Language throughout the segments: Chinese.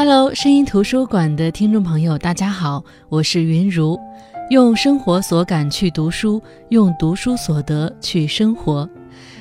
Hello，声音图书馆的听众朋友，大家好，我是云如，用生活所感去读书，用读书所得去生活。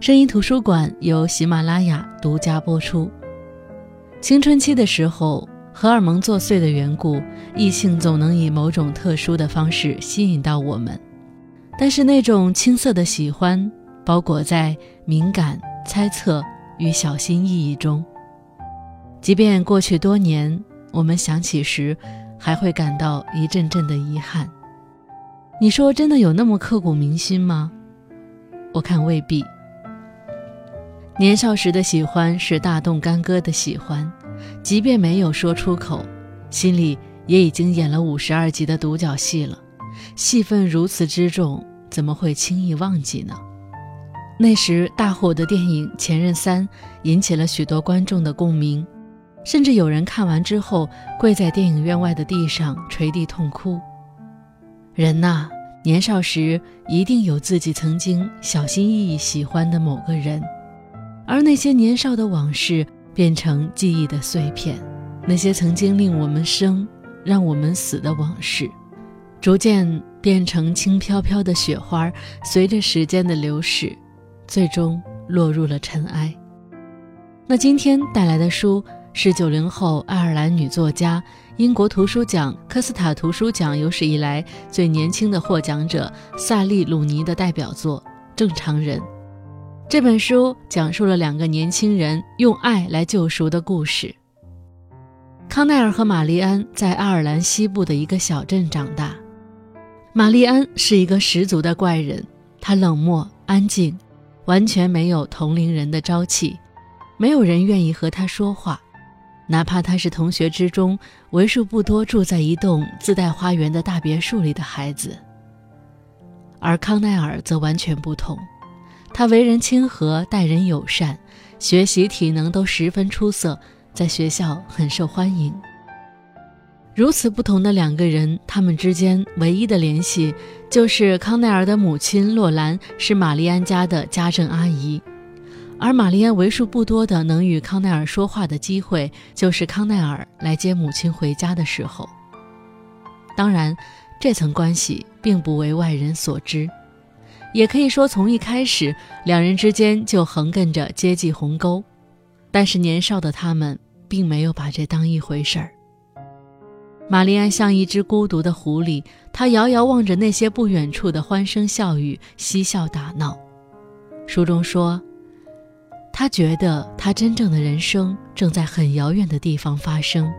声音图书馆由喜马拉雅独家播出。青春期的时候，荷尔蒙作祟的缘故，异性总能以某种特殊的方式吸引到我们，但是那种青涩的喜欢，包裹在敏感、猜测与小心翼翼中。即便过去多年，我们想起时，还会感到一阵阵的遗憾。你说真的有那么刻骨铭心吗？我看未必。年少时的喜欢是大动干戈的喜欢，即便没有说出口，心里也已经演了五十二集的独角戏了。戏份如此之重，怎么会轻易忘记呢？那时大火的电影《前任三》引起了许多观众的共鸣。甚至有人看完之后跪在电影院外的地上捶地痛哭。人呐，年少时一定有自己曾经小心翼翼喜欢的某个人，而那些年少的往事变成记忆的碎片，那些曾经令我们生、让我们死的往事，逐渐变成轻飘飘的雪花，随着时间的流逝，最终落入了尘埃。那今天带来的书。是九零后爱尔兰女作家、英国图书奖科斯塔图书奖有史以来最年轻的获奖者萨利·鲁尼的代表作《正常人》。这本书讲述了两个年轻人用爱来救赎的故事。康奈尔和玛丽安在爱尔兰西部的一个小镇长大。玛丽安是一个十足的怪人，她冷漠安静，完全没有同龄人的朝气，没有人愿意和她说话。哪怕他是同学之中为数不多住在一栋自带花园的大别墅里的孩子，而康奈尔则完全不同。他为人亲和，待人友善，学习体能都十分出色，在学校很受欢迎。如此不同的两个人，他们之间唯一的联系就是康奈尔的母亲洛兰是玛丽安家的家政阿姨。而玛丽安为数不多的能与康奈尔说话的机会，就是康奈尔来接母亲回家的时候。当然，这层关系并不为外人所知，也可以说从一开始两人之间就横亘着阶级鸿沟。但是年少的他们并没有把这当一回事儿。玛丽安像一只孤独的狐狸，她遥遥望着那些不远处的欢声笑语、嬉笑打闹。书中说。他觉得他真正的人生正在很遥远的地方发生，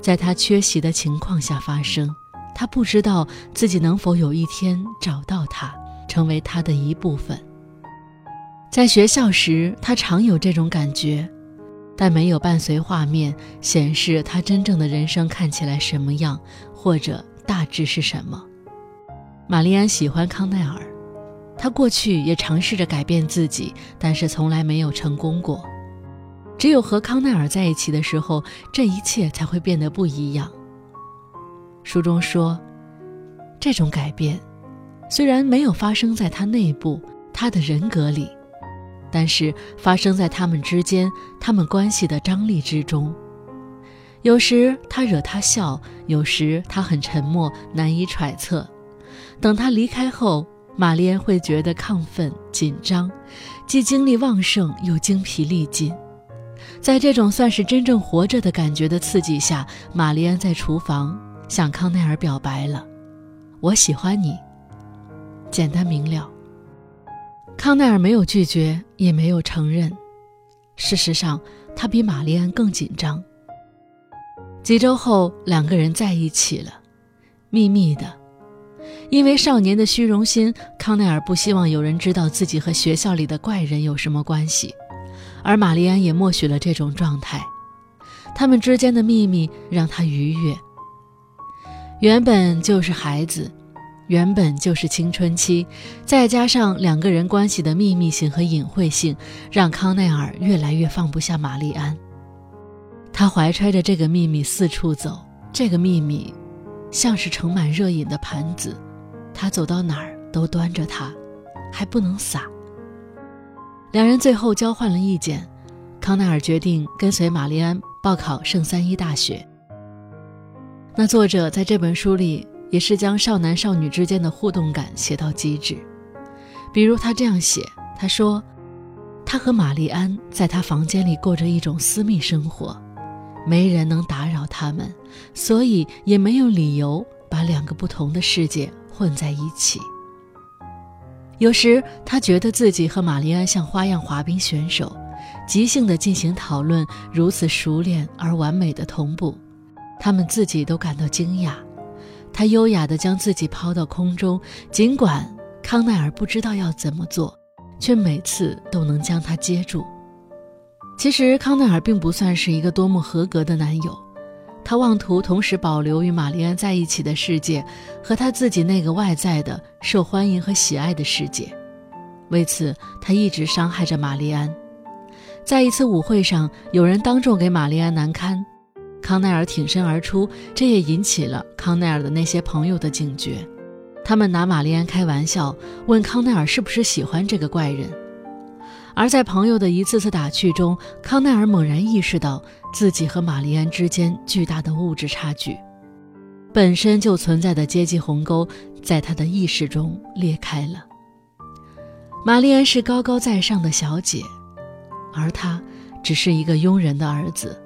在他缺席的情况下发生。他不知道自己能否有一天找到他，成为他的一部分。在学校时，他常有这种感觉，但没有伴随画面显示他真正的人生看起来什么样，或者大致是什么。玛丽安喜欢康奈尔。他过去也尝试着改变自己，但是从来没有成功过。只有和康奈尔在一起的时候，这一切才会变得不一样。书中说，这种改变虽然没有发生在他内部、他的人格里，但是发生在他们之间、他们关系的张力之中。有时他惹他笑，有时他很沉默，难以揣测。等他离开后。玛丽安会觉得亢奋、紧张，既精力旺盛又精疲力尽。在这种算是真正活着的感觉的刺激下，玛丽安在厨房向康奈尔表白了：“我喜欢你。”简单明了。康奈尔没有拒绝，也没有承认。事实上，他比玛丽安更紧张。几周后，两个人在一起了，秘密的。因为少年的虚荣心，康奈尔不希望有人知道自己和学校里的怪人有什么关系，而玛丽安也默许了这种状态。他们之间的秘密让他愉悦。原本就是孩子，原本就是青春期，再加上两个人关系的秘密性和隐晦性，让康奈尔越来越放不下玛丽安。他怀揣着这个秘密四处走，这个秘密。像是盛满热饮的盘子，他走到哪儿都端着它，还不能洒。两人最后交换了意见，康奈尔决定跟随玛丽安报考圣三一大学。那作者在这本书里也是将少男少女之间的互动感写到极致，比如他这样写：他说，他和玛丽安在他房间里过着一种私密生活，没人能打扰他们，所以也没有理由把两个不同的世界混在一起。有时他觉得自己和玛丽安像花样滑冰选手，即兴的进行讨论，如此熟练而完美的同步，他们自己都感到惊讶。他优雅的将自己抛到空中，尽管康奈尔不知道要怎么做，却每次都能将他接住。其实康奈尔并不算是一个多么合格的男友。他妄图同时保留与玛丽安在一起的世界和他自己那个外在的受欢迎和喜爱的世界，为此他一直伤害着玛丽安。在一次舞会上，有人当众给玛丽安难堪，康奈尔挺身而出，这也引起了康奈尔的那些朋友的警觉。他们拿玛丽安开玩笑，问康奈尔是不是喜欢这个怪人。而在朋友的一次次打趣中，康奈尔猛然意识到自己和玛丽安之间巨大的物质差距，本身就存在的阶级鸿沟在他的意识中裂开了。玛丽安是高高在上的小姐，而他只是一个佣人的儿子。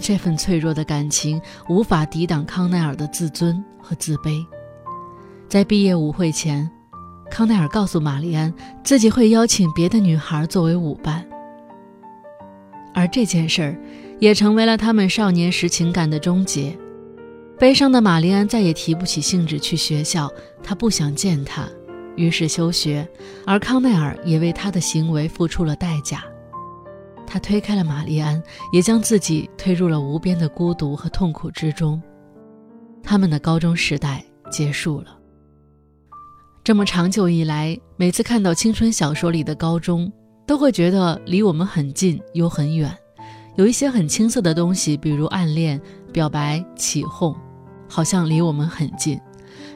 这份脆弱的感情无法抵挡康奈尔的自尊和自卑。在毕业舞会前。康奈尔告诉玛丽安，自己会邀请别的女孩作为舞伴，而这件事儿也成为了他们少年时情感的终结。悲伤的玛丽安再也提不起兴致去学校，她不想见他，于是休学。而康奈尔也为他的行为付出了代价，他推开了玛丽安，也将自己推入了无边的孤独和痛苦之中。他们的高中时代结束了。这么长久以来，每次看到青春小说里的高中，都会觉得离我们很近又很远。有一些很青涩的东西，比如暗恋、表白、起哄，好像离我们很近。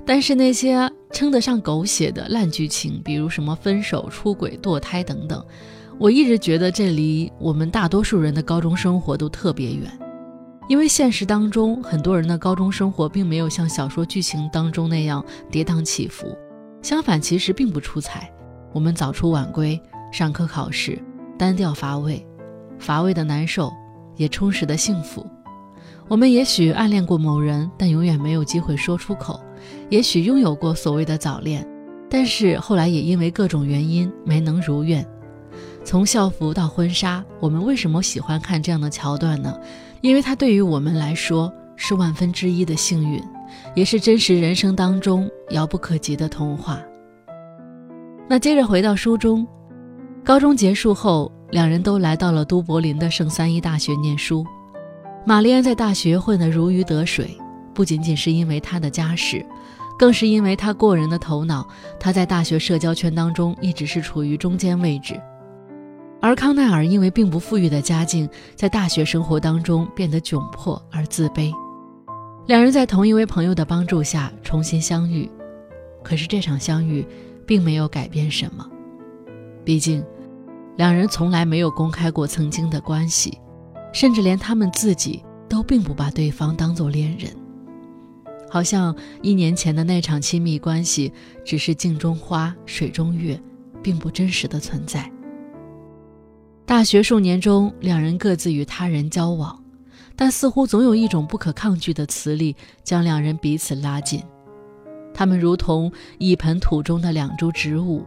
但是那些称得上狗血的烂剧情，比如什么分手、出轨、堕胎等等，我一直觉得这离我们大多数人的高中生活都特别远。因为现实当中，很多人的高中生活并没有像小说剧情当中那样跌宕起伏。相反，其实并不出彩。我们早出晚归，上课考试，单调乏味，乏味的难受，也充实的幸福。我们也许暗恋过某人，但永远没有机会说出口；也许拥有过所谓的早恋，但是后来也因为各种原因没能如愿。从校服到婚纱，我们为什么喜欢看这样的桥段呢？因为它对于我们来说是万分之一的幸运。也是真实人生当中遥不可及的童话。那接着回到书中，高中结束后，两人都来到了都柏林的圣三一大学念书。玛丽安在大学混得如鱼得水，不仅仅是因为她的家世，更是因为她过人的头脑。她在大学社交圈当中一直是处于中间位置。而康奈尔因为并不富裕的家境，在大学生活当中变得窘迫而自卑。两人在同一位朋友的帮助下重新相遇，可是这场相遇并没有改变什么。毕竟，两人从来没有公开过曾经的关系，甚至连他们自己都并不把对方当作恋人。好像一年前的那场亲密关系只是镜中花、水中月，并不真实的存在。大学数年中，两人各自与他人交往。但似乎总有一种不可抗拒的磁力将两人彼此拉近，他们如同一盆土中的两株植物，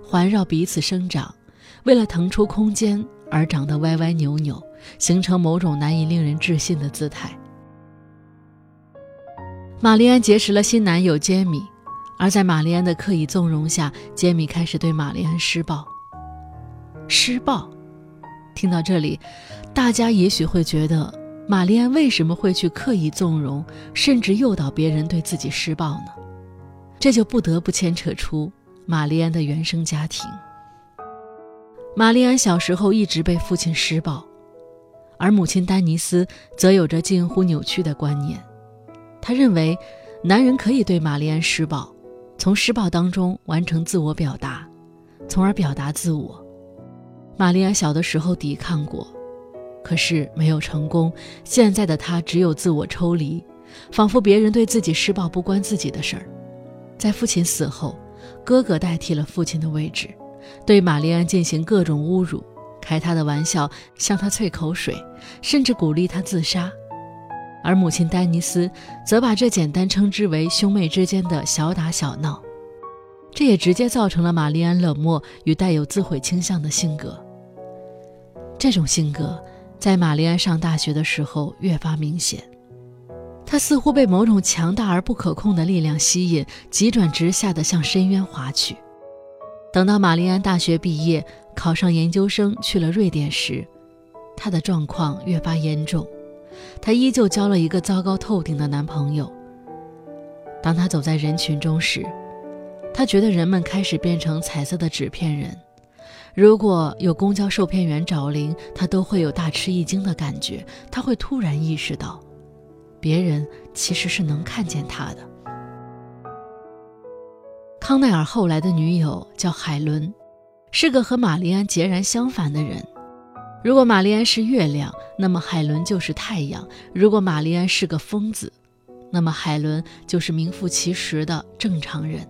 环绕彼此生长，为了腾出空间而长得歪歪扭扭，形成某种难以令人置信的姿态。玛丽安结识了新男友杰米，而在玛丽安的刻意纵容下，杰米开始对玛丽安施暴。施暴，听到这里，大家也许会觉得。玛丽安为什么会去刻意纵容，甚至诱导别人对自己施暴呢？这就不得不牵扯出玛丽安的原生家庭。玛丽安小时候一直被父亲施暴，而母亲丹尼斯则有着近乎扭曲的观念。他认为，男人可以对玛丽安施暴，从施暴当中完成自我表达，从而表达自我。玛丽安小的时候抵抗过。可是没有成功。现在的他只有自我抽离，仿佛别人对自己施暴不关自己的事儿。在父亲死后，哥哥代替了父亲的位置，对玛丽安进行各种侮辱，开他的玩笑，向他啐口水，甚至鼓励他自杀。而母亲丹尼斯则把这简单称之为兄妹之间的小打小闹，这也直接造成了玛丽安冷漠与带有自毁倾向的性格。这种性格在玛丽安上大学的时候越发明显，她似乎被某种强大而不可控的力量吸引，急转直下的向深渊滑去。等到玛丽安大学毕业，考上研究生，去了瑞典时，她的状况越发严重。她依旧交了一个糟糕透顶的男朋友。当她走在人群中时，她觉得人们开始变成彩色的纸片人。如果有公交售票员找零，他都会有大吃一惊的感觉。他会突然意识到，别人其实是能看见他的。康奈尔后来的女友叫海伦，是个和玛丽安截然相反的人。如果玛丽安是月亮，那么海伦就是太阳；如果玛丽安是个疯子，那么海伦就是名副其实的正常人。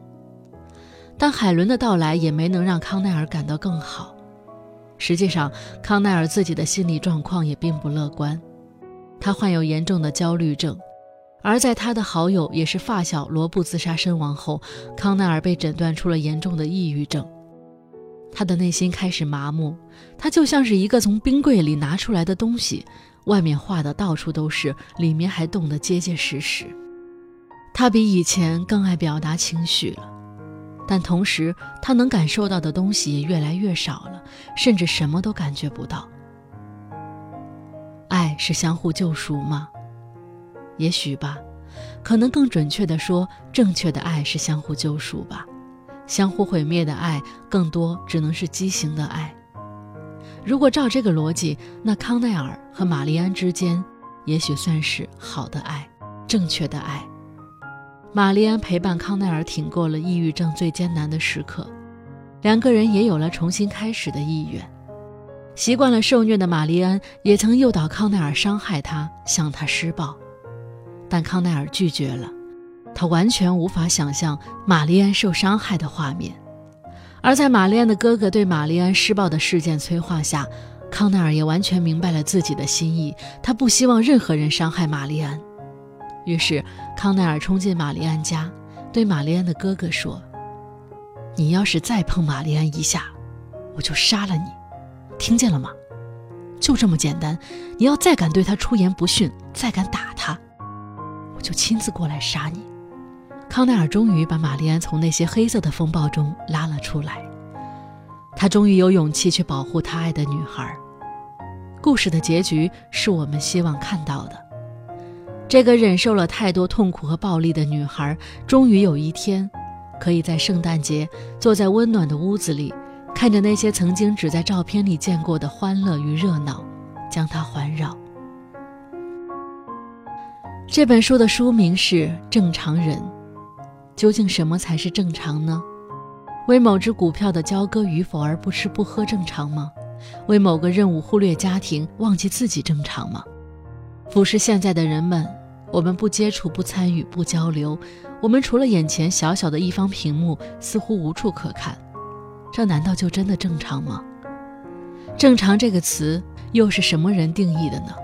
但海伦的到来也没能让康奈尔感到更好。实际上，康奈尔自己的心理状况也并不乐观，他患有严重的焦虑症。而在他的好友也是发小罗布自杀身亡后，康奈尔被诊断出了严重的抑郁症。他的内心开始麻木，他就像是一个从冰柜里拿出来的东西，外面化的到处都是，里面还冻得结结实实。他比以前更爱表达情绪了，但同时他能感受到的东西也越来越少了，甚至什么都感觉不到。爱是相互救赎吗？也许吧，可能更准确的说，正确的爱是相互救赎吧。相互毁灭的爱，更多只能是畸形的爱。如果照这个逻辑，那康奈尔和玛丽安之间，也许算是好的爱，正确的爱。玛丽安陪伴康奈尔挺过了抑郁症最艰难的时刻，两个人也有了重新开始的意愿。习惯了受虐的玛丽安，也曾诱导康奈尔伤害他，向他施暴，但康奈尔拒绝了。他完全无法想象玛丽安受伤害的画面，而在玛丽安的哥哥对玛丽安施暴的事件催化下，康奈尔也完全明白了自己的心意。他不希望任何人伤害玛丽安，于是康奈尔冲进玛丽安家，对玛丽安的哥哥说：“你要是再碰玛丽安一下，我就杀了你，听见了吗？就这么简单。你要再敢对他出言不逊，再敢打他，我就亲自过来杀你。”康奈尔终于把玛丽安从那些黑色的风暴中拉了出来，他终于有勇气去保护他爱的女孩。故事的结局是我们希望看到的：这个忍受了太多痛苦和暴力的女孩，终于有一天，可以在圣诞节坐在温暖的屋子里，看着那些曾经只在照片里见过的欢乐与热闹，将她环绕。这本书的书名是《正常人》。究竟什么才是正常呢？为某只股票的交割与否而不吃不喝正常吗？为某个任务忽略家庭忘记自己正常吗？俯视现在的人们，我们不接触不参与不交流，我们除了眼前小小的一方屏幕，似乎无处可看。这难道就真的正常吗？正常这个词又是什么人定义的呢？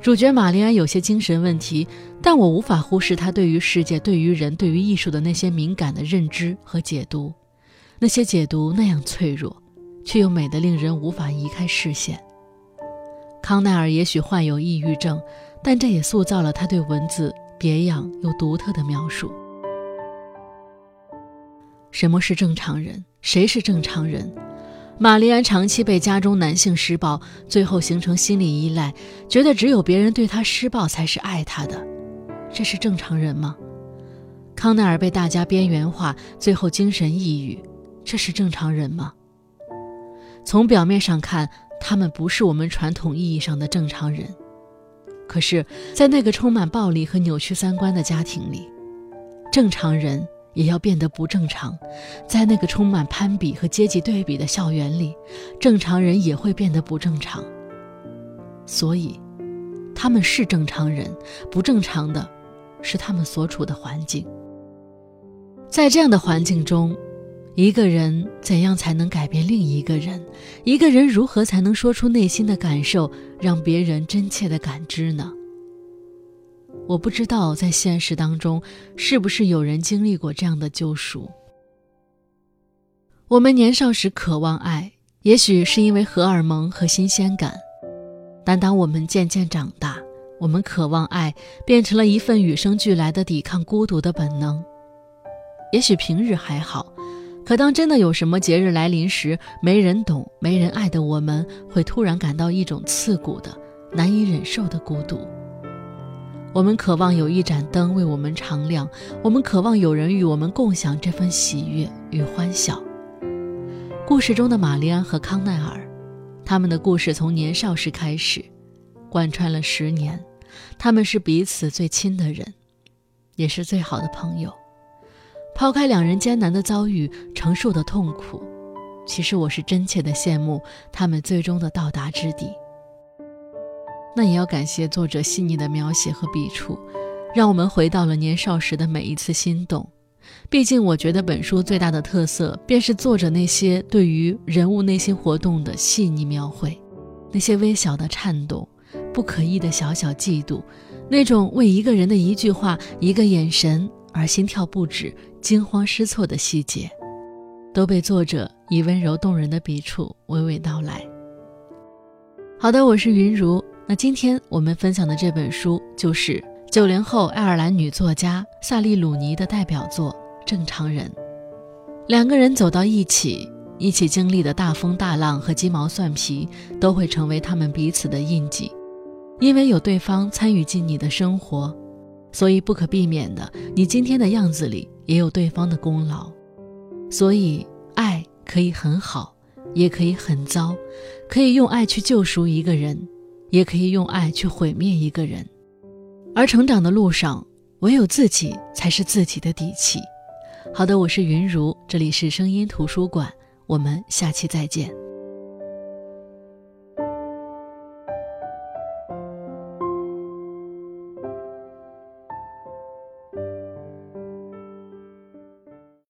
主角玛丽安有些精神问题，但我无法忽视她对于世界、对于人、对于艺术的那些敏感的认知和解读。那些解读那样脆弱，却又美得令人无法移开视线。康奈尔也许患有抑郁症，但这也塑造了他对文字别样又独特的描述。什么是正常人？谁是正常人？玛丽安长期被家中男性施暴，最后形成心理依赖，觉得只有别人对她施暴才是爱她的，这是正常人吗？康奈尔被大家边缘化，最后精神抑郁，这是正常人吗？从表面上看，他们不是我们传统意义上的正常人，可是，在那个充满暴力和扭曲三观的家庭里，正常人。也要变得不正常，在那个充满攀比和阶级对比的校园里，正常人也会变得不正常。所以他们是正常人，不正常的是他们所处的环境。在这样的环境中，一个人怎样才能改变另一个人？一个人如何才能说出内心的感受，让别人真切的感知呢？我不知道在现实当中是不是有人经历过这样的救赎。我们年少时渴望爱，也许是因为荷尔蒙和新鲜感，但当我们渐渐长大，我们渴望爱变成了一份与生俱来的抵抗孤独的本能。也许平日还好。可当真的有什么节日来临时，没人懂、没人爱的我们，会突然感到一种刺骨的、难以忍受的孤独。我们渴望有一盏灯为我们常亮，我们渴望有人与我们共享这份喜悦与欢笑。故事中的玛丽安和康奈尔，他们的故事从年少时开始，贯穿了十年。他们是彼此最亲的人，也是最好的朋友。抛开两人艰难的遭遇，承受的痛苦，其实我是真切的羡慕他们最终的到达之地。那也要感谢作者细腻的描写和笔触，让我们回到了年少时的每一次心动。毕竟，我觉得本书最大的特色，便是作者那些对于人物内心活动的细腻描绘，那些微小的颤动，不可抑的小小嫉妒，那种为一个人的一句话、一个眼神而心跳不止。惊慌失措的细节，都被作者以温柔动人的笔触娓娓道来。好的，我是云如。那今天我们分享的这本书，就是九零后爱尔兰女作家萨利鲁尼的代表作《正常人》。两个人走到一起，一起经历的大风大浪和鸡毛蒜皮，都会成为他们彼此的印记，因为有对方参与进你的生活。所以不可避免的，你今天的样子里也有对方的功劳。所以爱可以很好，也可以很糟，可以用爱去救赎一个人，也可以用爱去毁灭一个人。而成长的路上，唯有自己才是自己的底气。好的，我是云如，这里是声音图书馆，我们下期再见。